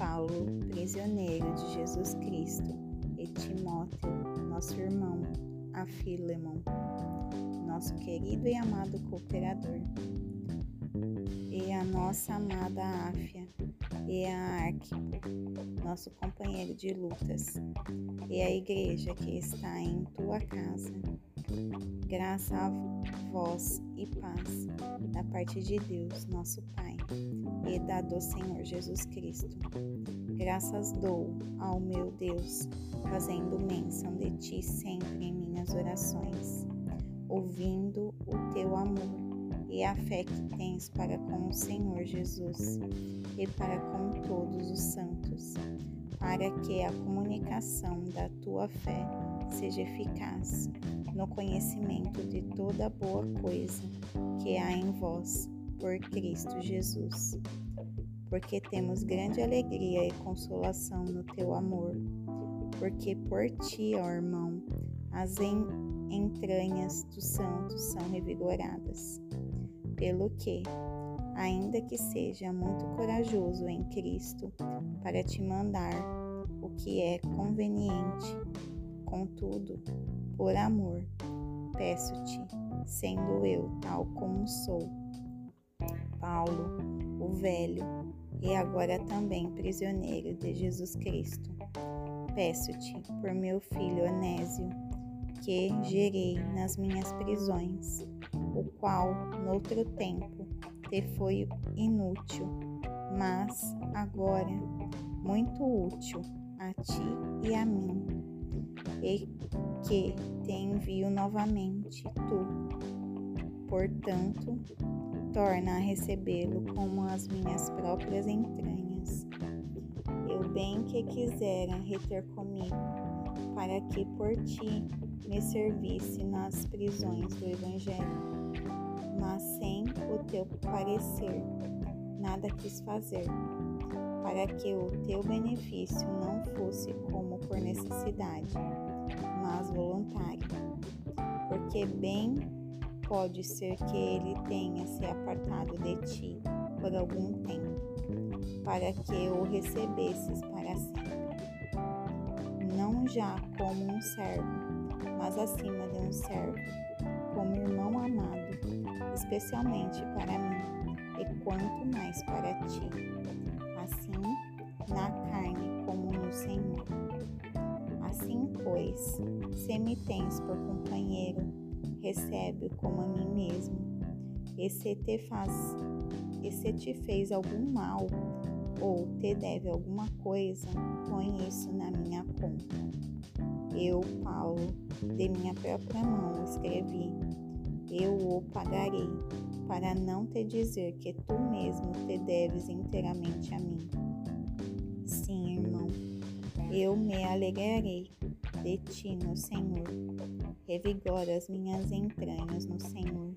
Paulo, prisioneiro de Jesus Cristo, e Timóteo, nosso irmão, a Filemon, nosso querido e amado cooperador, e a nossa amada Áfia, e a Arquipo, nosso companheiro de lutas, e a igreja que está em tua casa. Graça a vós e paz da parte de Deus, nosso Pai, e da do Senhor Jesus Cristo. Graças dou ao meu Deus, fazendo menção de ti sempre em minhas orações, ouvindo o teu amor e a fé que tens para com o Senhor Jesus e para com todos os santos, para que a comunicação da tua fé seja eficaz no conhecimento de toda boa coisa que há em vós por Cristo Jesus. Porque temos grande alegria e consolação no teu amor, porque por ti, ó irmão, as entranhas dos santos são revigoradas pelo que, ainda que seja muito corajoso em Cristo para te mandar o que é conveniente, contudo, por amor, peço-te, sendo eu tal como sou, Paulo, o velho, e agora também prisioneiro de Jesus Cristo. Peço-te por meu filho Onésio, que gerei nas minhas prisões o qual, noutro tempo, te foi inútil, mas agora muito útil a ti e a mim, e que te envio novamente tu. Portanto, torna a recebê-lo como as minhas próprias entranhas. Eu bem que quisera reter comigo, para que por ti me servisse nas prisões do Evangelho mas sem o teu parecer, nada quis fazer, para que o teu benefício não fosse como por necessidade, mas voluntário. Porque bem pode ser que ele tenha se apartado de ti por algum tempo, para que o recebesses para sempre. Não já como um servo, mas acima de um servo, como irmão amado especialmente para mim, e quanto mais para ti, assim na carne como no Senhor. Assim, pois, se me tens por companheiro, recebe-o como a mim mesmo. E se te faz, e se te fez algum mal, ou te deve alguma coisa, põe isso na minha conta. Eu, Paulo, de minha própria mão escrevi eu o pagarei, para não te dizer que tu mesmo te deves inteiramente a mim. Sim, irmão, eu me alegrarei de ti no Senhor. Revigora as minhas entranhas no Senhor.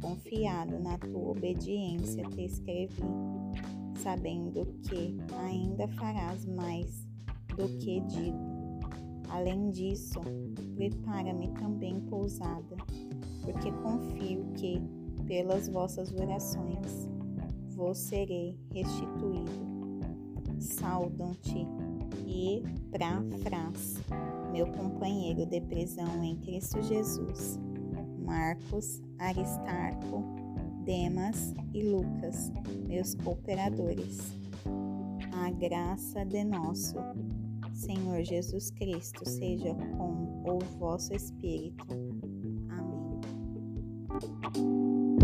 Confiado na tua obediência te escrevi, sabendo que ainda farás mais do que digo. Além disso, prepara-me também pousada porque confio que, pelas vossas orações, vos serei restituído. Saudam-te e Prafras, meu companheiro de prisão em Cristo Jesus, Marcos, Aristarco, Demas e Lucas, meus cooperadores. A graça de nosso Senhor Jesus Cristo seja com o vosso espírito Thank ピッ!